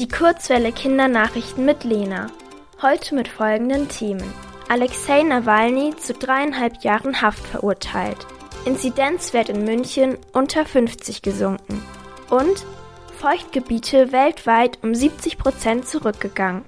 Die Kurzwelle Kindernachrichten mit Lena. Heute mit folgenden Themen. Alexei Nawalny zu dreieinhalb Jahren Haft verurteilt. Inzidenzwert in München unter 50 gesunken. Und Feuchtgebiete weltweit um 70 Prozent zurückgegangen.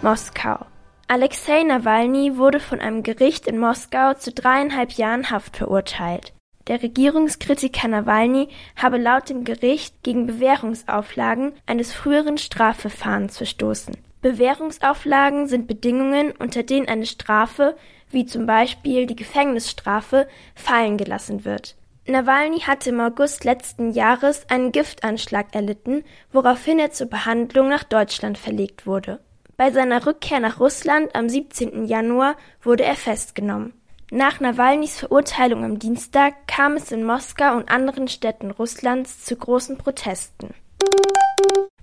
Moskau. Alexei Nawalny wurde von einem Gericht in Moskau zu dreieinhalb Jahren Haft verurteilt. Der Regierungskritiker Nawalny habe laut dem Gericht gegen Bewährungsauflagen eines früheren Strafverfahrens verstoßen. Bewährungsauflagen sind Bedingungen, unter denen eine Strafe, wie zum Beispiel die Gefängnisstrafe, fallen gelassen wird. Nawalny hatte im August letzten Jahres einen Giftanschlag erlitten, woraufhin er zur Behandlung nach Deutschland verlegt wurde. Bei seiner Rückkehr nach Russland am 17. Januar wurde er festgenommen. Nach Nawalnys Verurteilung am Dienstag kam es in Moskau und anderen Städten Russlands zu großen Protesten.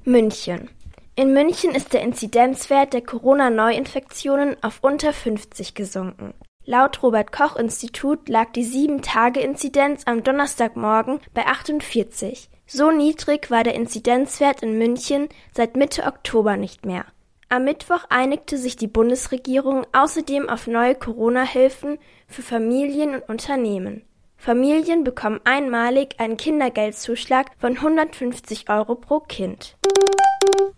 München. In München ist der Inzidenzwert der Corona-Neuinfektionen auf unter 50 gesunken. Laut Robert Koch Institut lag die 7-Tage-Inzidenz am Donnerstagmorgen bei 48. So niedrig war der Inzidenzwert in München seit Mitte Oktober nicht mehr. Am Mittwoch einigte sich die Bundesregierung außerdem auf neue Corona-Hilfen für Familien und Unternehmen. Familien bekommen einmalig einen Kindergeldzuschlag von 150 Euro pro Kind.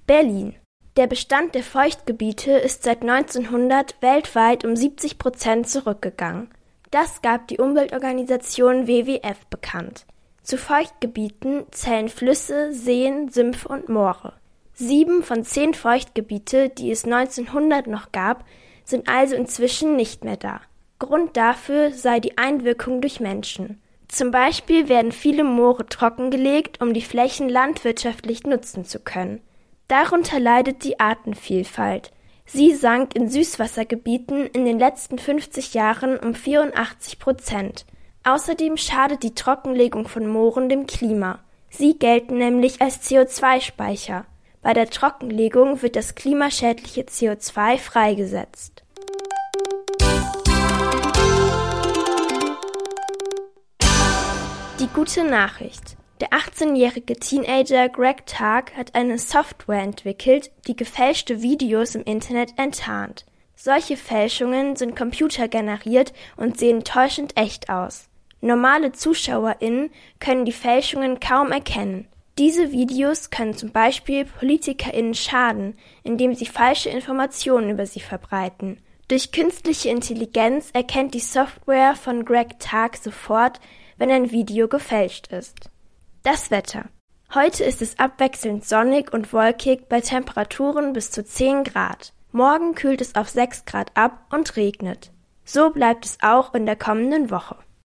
Berlin. Der Bestand der Feuchtgebiete ist seit 1900 weltweit um 70 Prozent zurückgegangen. Das gab die Umweltorganisation WWF bekannt. Zu Feuchtgebieten zählen Flüsse, Seen, Sümpfe und Moore. Sieben von zehn Feuchtgebiete, die es 1900 noch gab, sind also inzwischen nicht mehr da. Grund dafür sei die Einwirkung durch Menschen. Zum Beispiel werden viele Moore trockengelegt, um die Flächen landwirtschaftlich nutzen zu können. Darunter leidet die Artenvielfalt. Sie sank in Süßwassergebieten in den letzten 50 Jahren um 84 Prozent. Außerdem schadet die Trockenlegung von Mooren dem Klima. Sie gelten nämlich als CO2-Speicher. Bei der Trockenlegung wird das klimaschädliche CO2 freigesetzt. Die gute Nachricht. Der 18-jährige Teenager Greg Tark hat eine Software entwickelt, die gefälschte Videos im Internet enttarnt. Solche Fälschungen sind computergeneriert und sehen täuschend echt aus. Normale ZuschauerInnen können die Fälschungen kaum erkennen. Diese Videos können zum Beispiel PolitikerInnen schaden, indem sie falsche Informationen über sie verbreiten. Durch künstliche Intelligenz erkennt die Software von Greg Tag sofort, wenn ein Video gefälscht ist. Das Wetter. Heute ist es abwechselnd sonnig und wolkig bei Temperaturen bis zu 10 Grad. Morgen kühlt es auf 6 Grad ab und regnet. So bleibt es auch in der kommenden Woche.